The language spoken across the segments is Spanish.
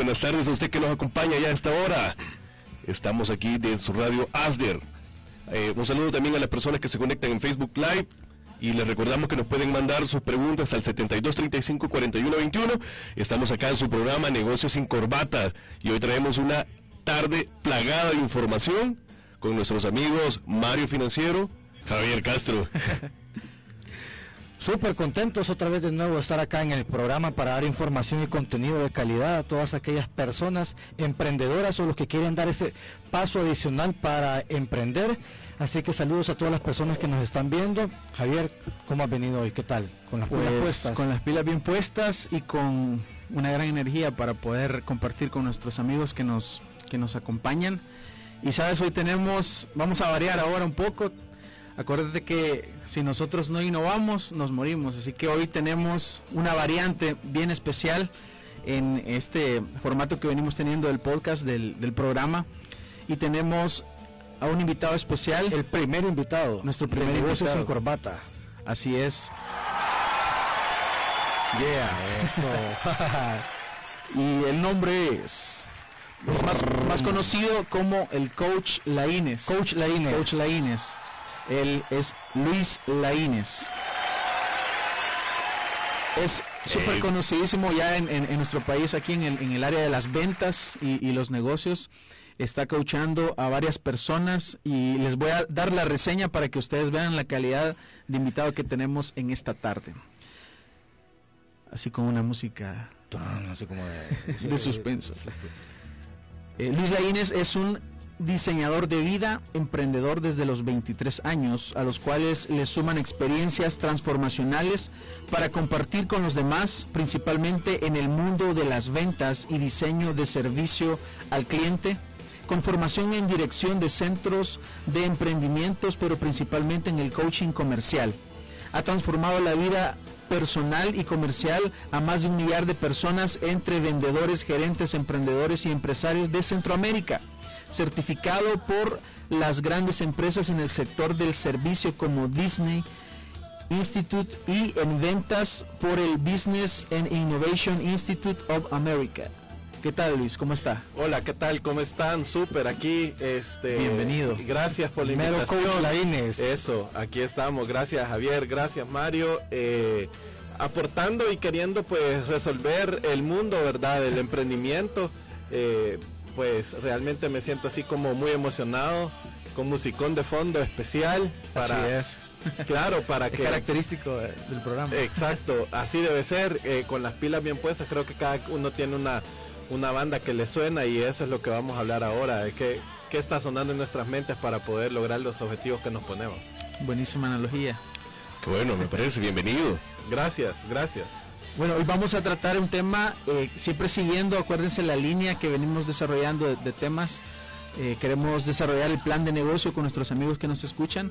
Buenas tardes a usted que nos acompaña ya a esta hora. Estamos aquí de su radio ASDER. Eh, un saludo también a las personas que se conectan en Facebook Live y les recordamos que nos pueden mandar sus preguntas al 7235-4121. Estamos acá en su programa Negocios sin Corbata y hoy traemos una tarde plagada de información con nuestros amigos Mario Financiero, Javier Castro. Súper contentos otra vez de nuevo de estar acá en el programa para dar información y contenido de calidad a todas aquellas personas emprendedoras o los que quieren dar ese paso adicional para emprender. Así que saludos a todas las personas que nos están viendo. Javier, ¿cómo has venido hoy? ¿Qué tal? Con las pilas pues, puestas. Con las pilas bien puestas y con una gran energía para poder compartir con nuestros amigos que nos, que nos acompañan. Y sabes, hoy tenemos, vamos a variar ahora un poco, Acuérdate que si nosotros no innovamos, nos morimos. Así que hoy tenemos una variante bien especial en este formato que venimos teniendo del podcast, del, programa. Y tenemos a un invitado especial. El primer invitado. Nuestro primer invitado. sin corbata. Así es. Yeah, eso. y el nombre es más, más, conocido como el Coach Laines. Coach Laines. Coach Laines. Él es Luis Laínez. Es súper conocidísimo ya en, nuestro país, aquí en el, área de las ventas y, los negocios. Está coachando a varias personas y les voy a dar la reseña para que ustedes vean la calidad de invitado que tenemos en esta tarde. Así como una música así como de, suspenso. Eh, Luis Laínez es un diseñador de vida, emprendedor desde los 23 años, a los cuales le suman experiencias transformacionales para compartir con los demás, principalmente en el mundo de las ventas y diseño de servicio al cliente, con formación en dirección de centros de emprendimientos, pero principalmente en el coaching comercial. Ha transformado la vida personal y comercial a más de un millar de personas entre vendedores, gerentes, emprendedores y empresarios de Centroamérica certificado por las grandes empresas en el sector del servicio como Disney Institute y en ventas por el Business and Innovation Institute of America. ¿Qué tal Luis? ¿Cómo está? Hola, ¿qué tal? ¿Cómo están? Súper aquí. Este, Bienvenido. Gracias por la invitación. la Inés. Eso, aquí estamos. Gracias Javier, gracias Mario. Eh, aportando y queriendo pues resolver el mundo, ¿verdad? Del emprendimiento. Eh, pues realmente me siento así como muy emocionado, con musicón de fondo especial para es. claro, para que característico del programa. Exacto, así debe ser, eh, con las pilas bien puestas, creo que cada uno tiene una una banda que le suena y eso es lo que vamos a hablar ahora, es que qué está sonando en nuestras mentes para poder lograr los objetivos que nos ponemos. Buenísima analogía. Qué bueno, me parece, bienvenido. Gracias, gracias. Bueno, hoy vamos a tratar un tema, eh, siempre siguiendo, acuérdense la línea que venimos desarrollando de, temas. Eh, queremos desarrollar el plan de negocio con nuestros amigos que nos escuchan.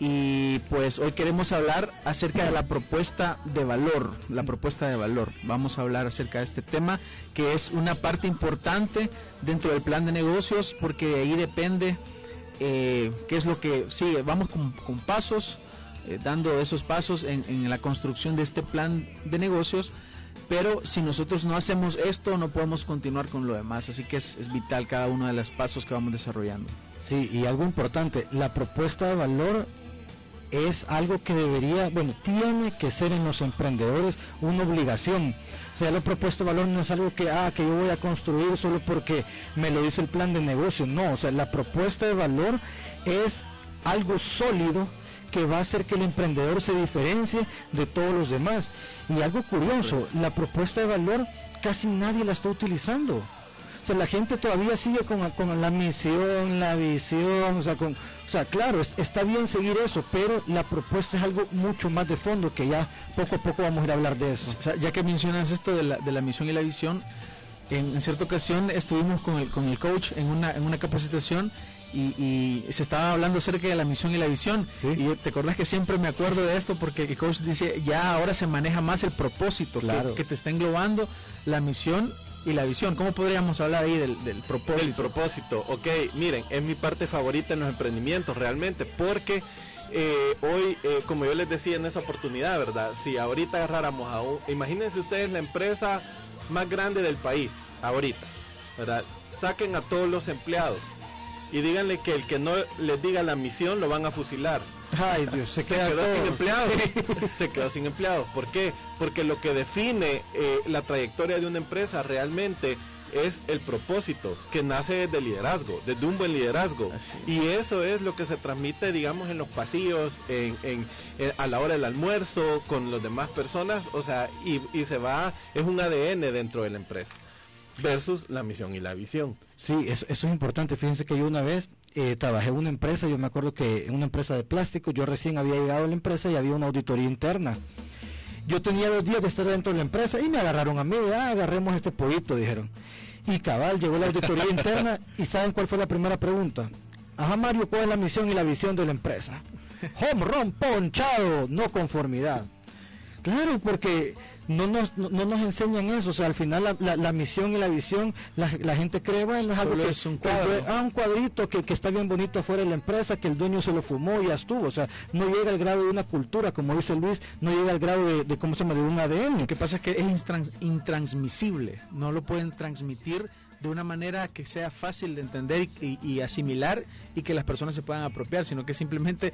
Y pues hoy queremos hablar acerca de la propuesta de valor, la propuesta de valor. Vamos a hablar acerca de este tema que es una parte importante dentro del plan de negocios porque de ahí depende eh, qué es lo que sigue. Vamos con pasos eh, dando esos pasos en, la construcción de este plan de negocios, pero si nosotros no hacemos esto no podemos continuar con lo demás, así que es, vital cada uno de los pasos que vamos desarrollando. Sí, y algo importante, la propuesta de valor es algo que debería, bueno, tiene que ser en los emprendedores una obligación. O sea, la propuesta de valor no es algo que, ah, que yo voy a construir solo porque me lo dice el plan de negocio. No, o sea, la propuesta de valor es algo sólido que va a hacer que el emprendedor se diferencie de todos los demás. Y algo curioso, la propuesta de valor casi nadie la está utilizando. O sea, la gente todavía sigue con, con la misión, la visión, o sea, con, o sea, claro, está bien seguir eso, pero la propuesta es algo mucho más de fondo que ya poco a poco vamos a ir a hablar de eso. ya que mencionas esto de la, de la misión y la visión, en, cierta ocasión estuvimos con el, con el coach en una, en una capacitación y, se estaba hablando acerca de la misión y la visión. Y te acordás que siempre me acuerdo de esto porque el coach dice, ya ahora se maneja más el propósito, claro. que, te está englobando la misión y la visión. ¿Cómo podríamos hablar ahí del, del propósito? El propósito, ok, miren, es mi parte favorita en los emprendimientos realmente, porque eh, hoy, eh, como yo les decía en esa oportunidad, ¿verdad? Si ahorita agarráramos a un, imagínense ustedes la empresa más grande del país, ahorita, ¿verdad? Saquen a todos los empleados y díganle que el que no les diga la misión lo van a fusilar. Ay Dios, se, quedó sin empleados. se quedó sin empleados. ¿Por qué? Porque lo que define eh, la trayectoria de una empresa realmente es el propósito que nace desde el liderazgo, desde un buen liderazgo. Y eso es lo que se transmite, digamos, en los pasillos, en, a la hora del almuerzo, con las demás personas, o sea, y, y se va, es un ADN dentro de la empresa versus la misión y la visión. Sí, eso, es importante. Fíjense que yo una vez eh, trabajé en una empresa, yo me acuerdo que en una empresa de plástico, yo recién había llegado a la empresa y había una auditoría interna. Yo tenía dos días de estar dentro de la empresa y me agarraron a mí, ah, agarremos este pollito, dijeron. Y cabal, llegó la auditoría interna y ¿saben cuál fue la primera pregunta? Ajá, Mario, ¿cuál es la misión y la visión de la empresa? Home run, ponchado, no conformidad. Claro, porque no nos, no, nos enseñan eso, o sea, al final la, la, misión y la visión, la, gente cree, bueno, es algo que es un, cuadro. ah, un cuadrito que, que, está bien bonito afuera de la empresa, que el dueño se lo fumó y ya estuvo, o sea, no llega al grado de una cultura, como dice Luis, no llega al grado de, de ¿cómo se llama?, de un ADN. Lo que pasa es que es intransmisible, no lo pueden transmitir de una manera que sea fácil de entender y, asimilar y que las personas se puedan apropiar, sino que simplemente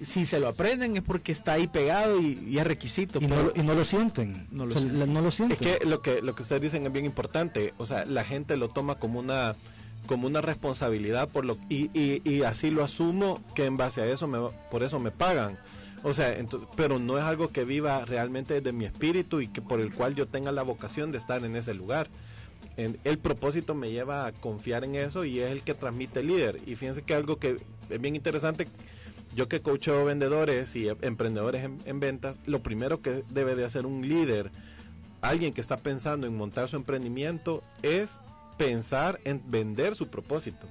si se lo aprenden es porque está ahí pegado y, es requisito. Y, no, y, no, lo sienten. No lo, sienten. Es que lo que lo que ustedes dicen es bien importante. O sea, la gente lo toma como una como una responsabilidad por lo y, y, así lo asumo que en base a eso me, por eso me pagan. O sea, entonces, pero no es algo que viva realmente desde mi espíritu y que por el cual yo tenga la vocación de estar en ese lugar el propósito me lleva a confiar en eso y es el que transmite el líder. Y fíjense que algo que es bien interesante, yo que coacheo vendedores y emprendedores en, ventas, lo primero que debe de hacer un líder, alguien que está pensando en montar su emprendimiento, es pensar en vender su propósito.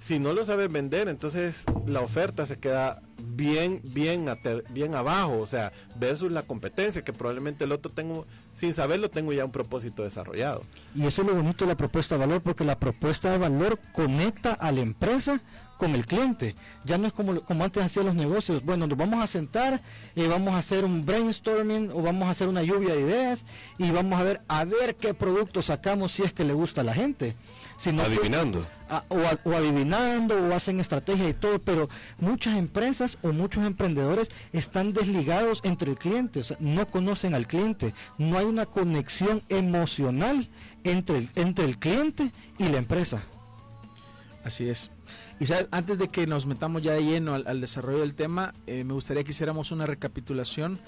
Si no lo sabes vender, entonces la oferta se queda bien, bien, bien abajo, o sea, versus la competencia, que probablemente el otro tengo, sin saberlo, tengo ya un propósito desarrollado. Y eso es lo bonito de la propuesta de valor, porque la propuesta de valor conecta a la empresa con el cliente. Ya no es como, como antes hacían los negocios. Bueno, nos vamos a sentar y vamos a hacer un brainstorming o vamos a hacer una lluvia de ideas y vamos a ver a ver qué producto sacamos si es que le gusta a la gente. adivinando. o, adivinando o hacen estrategia y todo, pero muchas empresas o muchos emprendedores están desligados entre el cliente, o sea, no conocen al cliente, no hay una conexión emocional entre entre el cliente y la empresa. Así es. Y antes de que nos metamos ya de lleno al, desarrollo del tema, eh, me gustaría que hiciéramos una recapitulación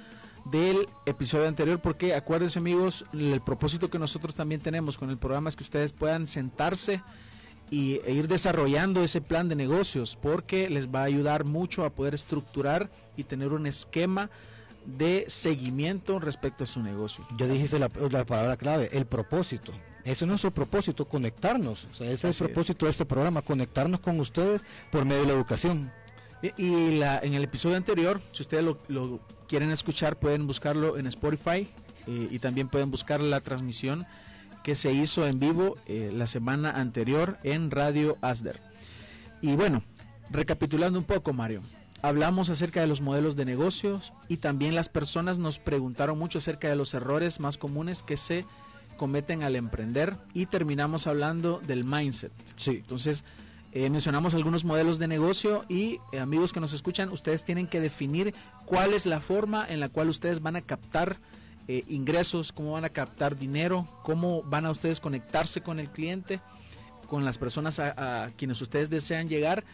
del episodio anterior, porque acuérdense amigos, el propósito que nosotros también tenemos con el programa es que ustedes puedan sentarse y, e ir desarrollando ese plan de negocios, porque les va a ayudar mucho a poder estructurar y tener un esquema de seguimiento respecto a su negocio. Ya dijiste la, palabra clave, el propósito. Ese es nuestro propósito, conectarnos. ese es el propósito de este programa, conectarnos con ustedes por medio de la educación. Y, la, en el episodio anterior, si ustedes lo, quieren escuchar, pueden buscarlo en Spotify eh, y también pueden buscar la transmisión que se hizo en vivo eh, la semana anterior en Radio Asder. Y bueno, recapitulando un poco, Mario, hablamos acerca de los modelos de negocios y también las personas nos preguntaron mucho acerca de los errores más comunes que se cometen al emprender y terminamos hablando del mindset. Sí. Entonces, eh, mencionamos algunos modelos de negocio y eh, amigos que nos escuchan, ustedes tienen que definir cuál es la forma en la cual ustedes van a captar eh, ingresos, cómo van a captar dinero, cómo van a ustedes conectarse con el cliente, con las personas a quienes ustedes desean llegar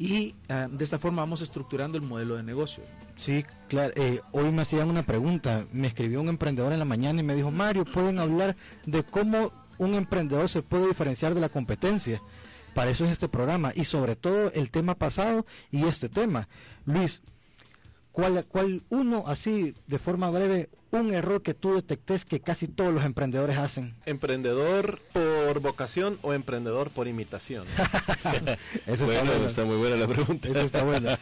y ah, de esta forma vamos estructurando el modelo de negocio. Sí, claro. Eh, hoy me hacían una pregunta. Me escribió un emprendedor en la mañana y me dijo, Mario, ¿pueden hablar de cómo un emprendedor se puede diferenciar de la competencia? Para eso es este programa y sobre todo el tema pasado y este tema. Luis, ¿cuál, cuál uno, así de forma breve, un error que tú detectes que casi todos los emprendedores hacen? ¿Emprendedor por vocación o emprendedor por imitación? Eso está, está, muy buena la pregunta. Eso está buena.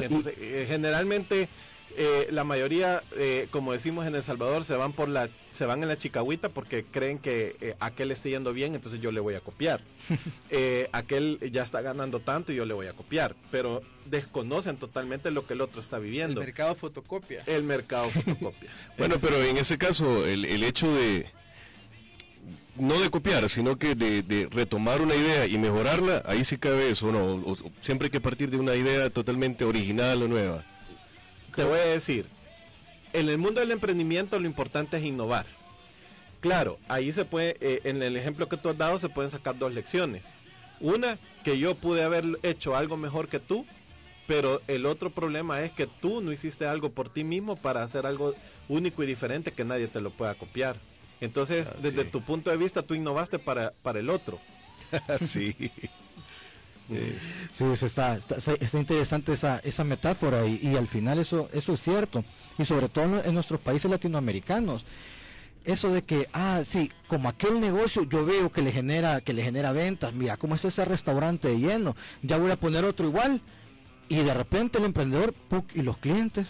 Eh, generalmente eh, la mayoría, eh, como decimos en El Salvador, se van por la, se van en la chicahuita porque creen que eh, aquel está yendo bien, entonces yo le voy a copiar. aquel ya está ganando tanto y yo le voy a copiar, pero desconocen totalmente lo que el otro está viviendo. El mercado fotocopia. El mercado fotocopia. bueno, pero en ese caso, el, el hecho de no de copiar, sino que de, retomar una idea y mejorarla, ahí sí cabe eso, ¿no? siempre hay que partir de una idea totalmente original o nueva. Te voy a decir, en el mundo del emprendimiento lo importante es innovar. Claro, ahí se puede, eh, en el ejemplo que tú has dado se pueden sacar dos lecciones. Una, que yo pude haber hecho algo mejor que tú, pero el otro problema es que tú no hiciste algo por ti mismo para hacer algo único y diferente que nadie te lo pueda copiar. Entonces, ah, desde tu punto de vista, tú innovaste para, para el otro. sí. Sí, está, está, interesante esa, esa metáfora y, al final eso, eso es cierto. Y sobre todo en nuestros países latinoamericanos. Eso de que, ah, sí, como aquel negocio yo veo que le genera, que le genera ventas, mira cómo es ese restaurante lleno, ya voy a poner otro igual. Y de repente el emprendedor, y los clientes,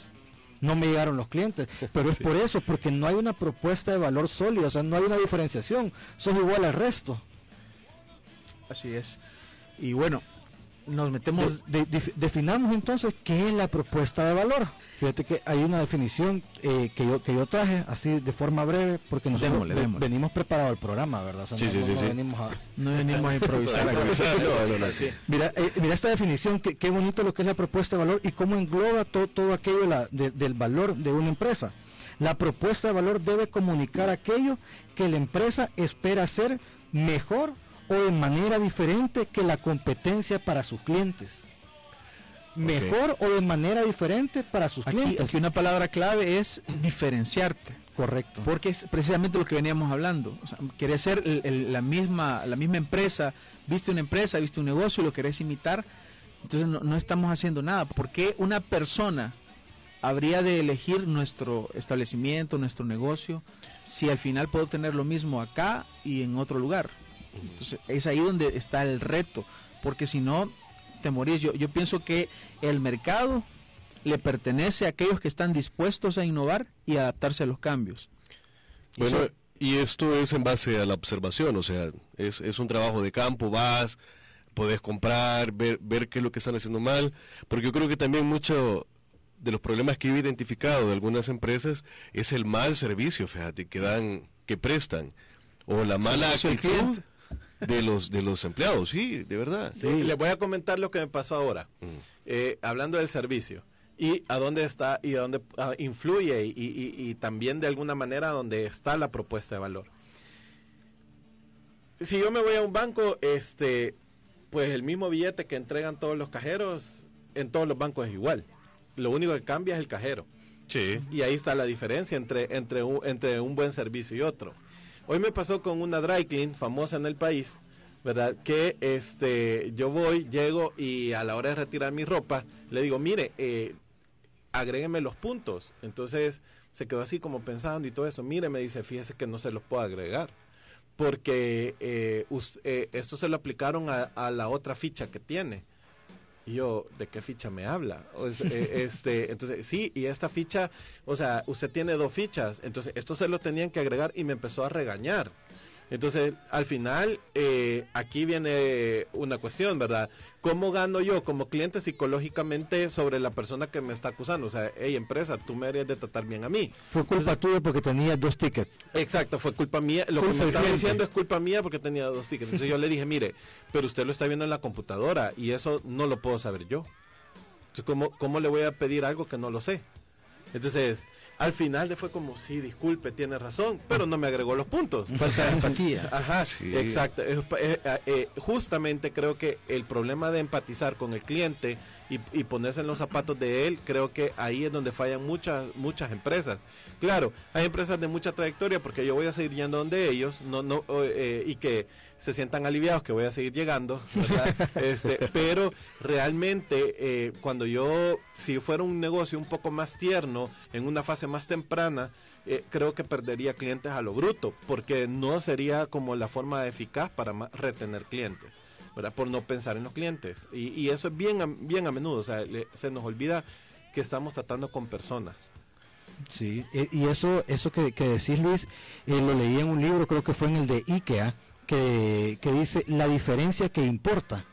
no me llegaron los clientes. Pero es por eso, porque no hay una propuesta de valor sólida, o sea, no hay una diferenciación, son igual al resto. Así es. Y bueno, nos metemos... definamos entonces qué es la propuesta de valor. Fíjate que hay una definición eh, que, yo, que yo traje así de forma breve porque nosotros venimos preparados al programa, ¿verdad? sí, no, sí, sí, venimos a, no venimos a improvisar. mira, eh, mira esta definición, que, qué bonito lo que es la propuesta de valor y cómo engloba todo, todo aquello del valor de una empresa. La propuesta de valor debe comunicar aquello que la empresa espera hacer mejor o de manera diferente que la competencia para sus clientes. Mejor o de manera diferente para sus clientes. Aquí una palabra clave es diferenciarte. Correcto. Porque es precisamente lo que veníamos hablando. O sea, querés ser la, misma, la misma empresa, viste una empresa, viste un negocio y lo querés imitar, entonces no, no estamos haciendo nada. ¿Por qué una persona habría de elegir nuestro establecimiento, nuestro negocio, si al final puedo tener lo mismo acá y en otro lugar? Entonces, es ahí donde está el reto, porque si no, te morís. Yo, yo pienso que el mercado le pertenece a aquellos que están dispuestos a innovar y adaptarse a los cambios. Bueno, y esto es en base a la observación, o sea, es, es un trabajo de campo, vas, puedes comprar, ver, ver qué es lo que están haciendo mal, porque yo creo que también mucho de los problemas que he identificado de algunas empresas es el mal servicio, fíjate, que dan, que prestan, o la mala actitud de los de los empleados, sí, de verdad. Sí, les voy a comentar lo que me pasó ahora, mm. eh, hablando del servicio y a dónde está y a dónde ah, influye y, y, también de alguna manera dónde está la propuesta de valor. Si yo me voy a un banco, este, pues el mismo billete que entregan todos los cajeros en todos los bancos es igual. Lo único que cambia es el cajero. Sí. Y ahí está la diferencia entre entre un, entre un buen servicio y otro. Hoy me pasó con una dry clean famosa en el país, ¿verdad? Que este, yo voy, llego y a la hora de retirar mi ropa, le digo, mire, eh, agrégueme los puntos. Entonces se quedó así como pensando y todo eso. Mire, me dice, fíjese que no se los puedo agregar. Porque eh, eh, esto se lo aplicaron a la otra ficha que tiene. Y yo, ¿de qué ficha me habla? Eh, este, entonces, sí, y esta ficha, o sea, usted tiene dos fichas, entonces esto se lo tenían que agregar y me empezó a regañar. Entonces, al final, eh, aquí viene una cuestión, ¿verdad? ¿Cómo gano yo como cliente psicológicamente sobre la persona que me está acusando? O sea, hey, empresa, tú me deberías de tratar bien a mí. Fue culpa tuya porque tenía dos tickets. Exacto, fue culpa mía. Lo que me estaba diciendo es culpa mía porque tenía dos tickets. Entonces yo le dije, mire, pero usted lo está viendo en la computadora y eso no lo puedo saber yo. Entonces, ¿cómo, cómo le voy a pedir algo que no lo sé? Entonces, al final fue como, sí, disculpe, tiene razón, pero no me agregó los puntos. Falta de empatía. Ajá, sí. exacto. Eh, eh, justamente creo que el problema de empatizar con el cliente y, y, ponerse en los zapatos de él, creo que ahí es donde fallan muchas muchas empresas. Claro, hay empresas de mucha trayectoria porque yo voy a seguir yendo donde ellos no no eh, y que se sientan aliviados que voy a seguir llegando, este, pero realmente eh, cuando yo, si fuera un negocio un poco más tierno, en una fase más temprana, eh, creo que perdería clientes a lo bruto, porque no sería como la forma eficaz para retener clientes. ¿verdad? por no pensar en los clientes y, eso es bien bien a menudo o sea se nos olvida que estamos tratando con personas Sí, e, y eso, eso que, que decís Luis, eh, lo leí en un libro, creo que fue en el de IKEA, que, dice la diferencia que importa.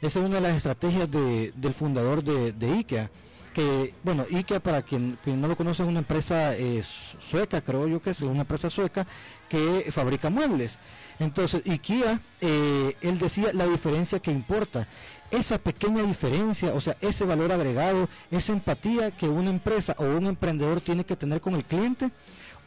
Esa es una de las estrategias del fundador de, IKEA. Que, bueno, IKEA, para quien, no lo conoce, es una empresa eh, sueca, creo yo que es una empresa sueca que fabrica muebles. Entonces, IKEA, eh, él decía la diferencia que importa. Esa pequeña diferencia, o sea, ese valor agregado, esa empatía que una empresa o un emprendedor tiene que tener con el cliente,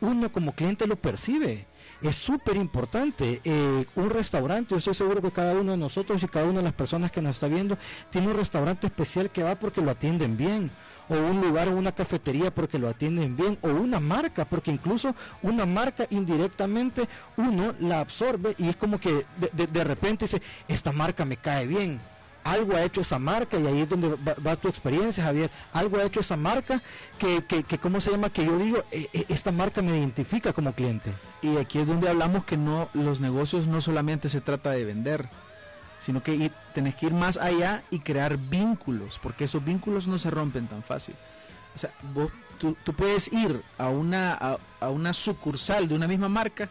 uno como cliente lo percibe es súper importante. Eh, un restaurante, yo estoy seguro que cada uno de nosotros y cada una de las personas que nos está viendo tiene un restaurante especial que va porque lo atienden bien o un lugar o una cafetería porque lo atienden bien, o una marca, porque incluso una marca indirectamente uno la absorbe y es como que de, de repente dice, esta marca me cae bien, algo ha hecho esa marca y ahí es donde va, tu experiencia, Javier. Algo ha hecho esa marca que, que, que ¿cómo se llama? Que yo digo, e, e, esta marca me identifica como cliente. Y aquí es donde hablamos que no, los negocios no solamente se trata de vender, sino que tenés que ir más allá y crear vínculos, porque esos vínculos no se rompen tan fácil. O sea, tú, puedes ir a una, a, a una sucursal de una misma marca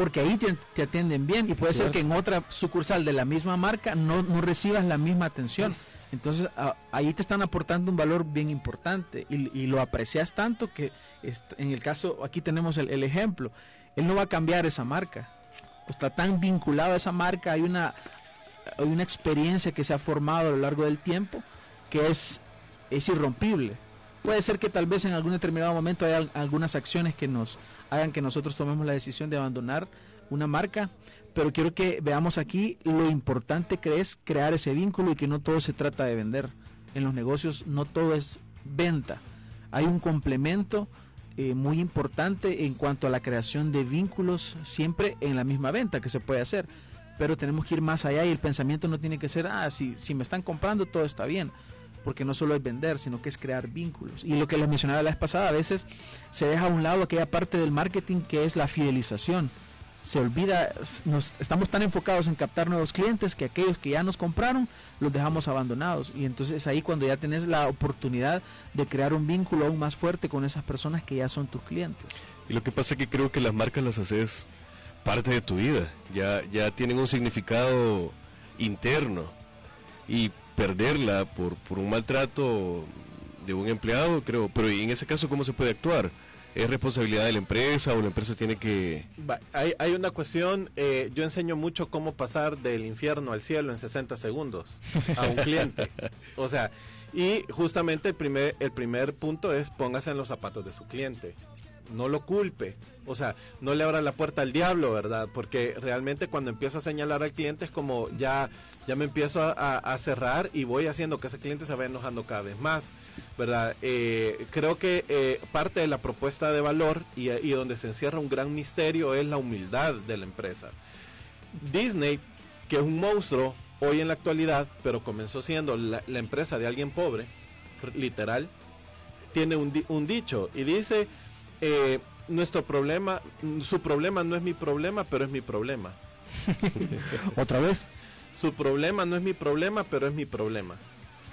porque ahí te, atienden bien y puede ser que en otra sucursal de la misma marca no, no recibas la misma atención. Entonces ahí te están aportando un valor bien importante y, lo aprecias tanto que en el caso, aquí tenemos el, ejemplo, él no va a cambiar esa marca, está tan vinculado a esa marca, hay una, hay una experiencia que se ha formado a lo largo del tiempo que es, es irrompible. Puede ser que tal vez en algún determinado momento haya algunas acciones que nos hagan que nosotros tomemos la decisión de abandonar una marca, pero quiero que veamos aquí lo importante que es crear ese vínculo y que no todo se trata de vender. En los negocios no todo es venta. Hay un complemento eh, muy importante en cuanto a la creación de vínculos siempre en la misma venta que se puede hacer. Pero tenemos que ir más allá y el pensamiento no tiene que ser, ah, si, si me están comprando todo está bien porque no solo es vender, sino que es crear vínculos. Y lo que les mencionaba la vez pasada, a veces se deja a un lado aquella parte del marketing que es la fidelización. Se olvida, nos, estamos tan enfocados en captar nuevos clientes que aquellos que ya nos compraron los dejamos abandonados. Y entonces ahí cuando ya tenés la oportunidad de crear un vínculo aún más fuerte con esas personas que ya son tus clientes. Y lo que pasa es que creo que las marcas las haces parte de tu vida, ya, ya tienen un significado interno. Y perderla por, por un maltrato de un empleado, creo. Pero en ese caso, ¿cómo se puede actuar? ¿Es responsabilidad de la empresa o la empresa tiene que...? Hay, hay una cuestión, eh, yo enseño mucho cómo pasar del infierno al cielo en 60 segundos a un cliente. o sea, y justamente el primer, el primer punto es póngase en los zapatos de su cliente no lo culpe, o sea, no le abra la puerta al diablo, ¿verdad? Porque realmente cuando empiezo a señalar al cliente es como ya, ya me empiezo a, cerrar y voy haciendo que ese cliente se vaya enojando cada vez más, ¿verdad? Eh, creo que eh, parte de la propuesta de valor y, donde se encierra un gran misterio es la humildad de la empresa. Disney, que es un monstruo hoy en la actualidad, pero comenzó siendo la, empresa de alguien pobre, literal, tiene un, un dicho y dice eh, nuestro problema, su problema no es mi problema, pero es mi problema. ¿Otra vez? Su problema no es mi problema, pero es mi problema.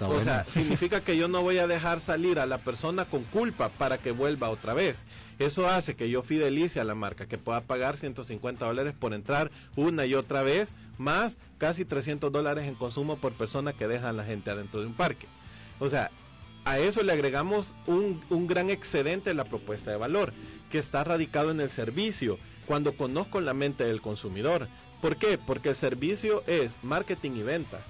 o sea, significa que yo no voy a dejar salir a la persona con culpa para que vuelva otra vez. Eso hace que yo fidelice a la marca, que pueda pagar 150 dólares por entrar una y otra vez, más casi 300 dólares en consumo por persona que deja a la gente adentro de un parque. O sea, a eso le agregamos un, gran excedente en la propuesta de valor, que está radicado en el servicio, cuando conozco la mente del consumidor. ¿Por qué? Porque el servicio es marketing y ventas.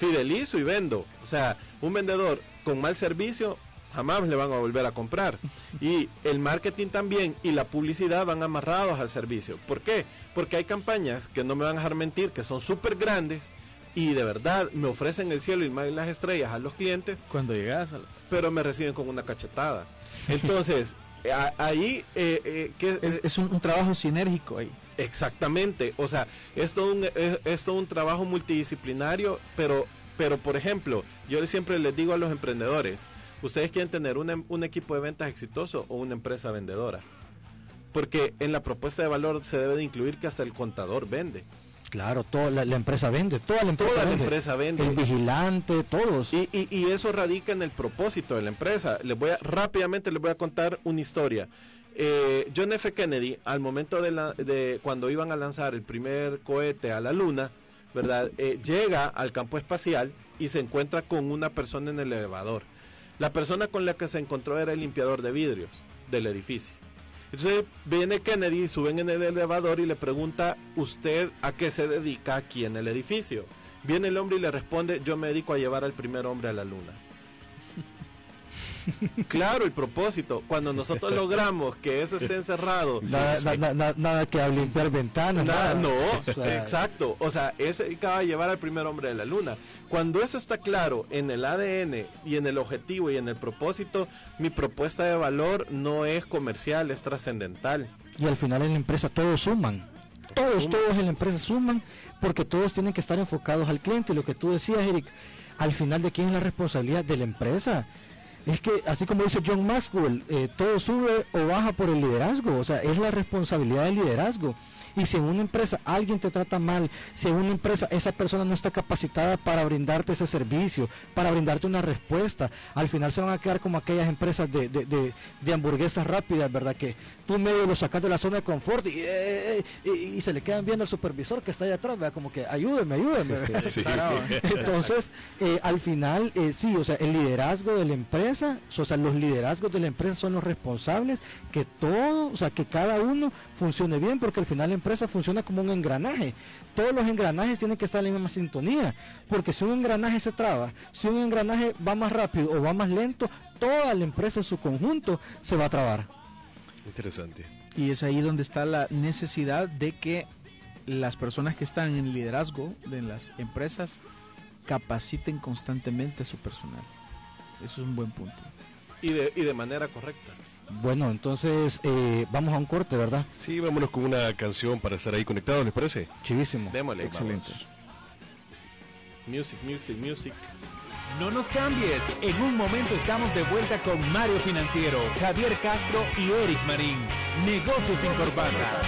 Fidelizo y vendo. O sea, un vendedor con mal servicio jamás le van a volver a comprar. Y el marketing también y la publicidad van amarrados al servicio. ¿Por qué? Porque hay campañas que no me van a dejar mentir, que son súper grandes y de verdad me ofrecen el cielo y las estrellas a los clientes. Cuando llegas, pero me reciben con una cachetada. Entonces, ahí eh, eh, que, es, un, trabajo sinérgico ahí. Exactamente, o sea, es todo un, es, todo un trabajo multidisciplinario, pero, pero por ejemplo, yo siempre les digo a los emprendedores, ustedes quieren tener un equipo de ventas exitoso o una empresa vendedora, porque en la propuesta de valor se debe de incluir que hasta el contador vende. Claro, toda la, empresa vende, toda la empresa, vende. empresa vende. El vigilante, todos. Y, y, eso radica en el propósito de la empresa. Les voy a, rápidamente les voy a contar una historia. Eh, John F. Kennedy, al momento de, la, de cuando iban a lanzar el primer cohete a la Luna, ¿verdad? Eh, llega al campo espacial y se encuentra con una persona en el elevador. La persona con la que se encontró era el limpiador de vidrios del edificio. Entonces viene Kennedy, suben en el elevador y le pregunta, ¿usted a qué se dedica aquí en el edificio? Viene el hombre y le responde, yo me dedico a llevar al primer hombre a la luna. Claro, el propósito. Cuando nosotros logramos que eso esté encerrado. Nada, que limpiar ventanas. Nada, no, exacto. O sea, ese acaba de llevar al primer hombre de la luna. Cuando eso está claro en el ADN y en el objetivo y en el propósito, mi propuesta de valor no es comercial, es trascendental. Y al final en la empresa todos suman. Todos, todos en la empresa suman porque todos tienen que estar enfocados al cliente. Lo que tú decías, Eric, al final de quién es la responsabilidad de la empresa es que, así como dice John Maxwell, eh, todo sube o baja por el liderazgo, o sea, es la responsabilidad del liderazgo. Y si en una empresa alguien te trata mal, si en una empresa esa persona no está capacitada para brindarte ese servicio, para brindarte una respuesta, al final se van a quedar como aquellas empresas de, de, de, hamburguesas rápidas, ¿verdad? Que tú medio lo sacas de la zona de confort y, eh, y, se le quedan viendo al supervisor que está ahí atrás, ¿verdad? Como que ayúdeme, ayúdeme. Entonces, eh, al final, eh, sí, o sea, el liderazgo de la empresa, o sea, los liderazgos de la empresa son los responsables que todo, o sea, que cada uno funcione bien, porque al final empresa funciona como un engranaje. Todos los engranajes tienen que estar en la misma sintonía, porque si un engranaje se traba, si un engranaje va más rápido o va más lento, toda la empresa en su conjunto se va a trabar. Interesante. Y es ahí donde está la necesidad de que las personas que están en el liderazgo de las empresas capaciten constantemente a su personal. Eso es un buen punto. Y de, y de manera correcta. Bueno, entonces eh, vamos a un corte, ¿verdad? Sí, vámonos con una canción para estar ahí conectados, ¿les parece? Chivísimo. Démosle, excelente. Music, music, music. No nos cambies, en un momento estamos de vuelta con Mario Financiero, Javier Castro y Eric Marín. Negocios sin corbata.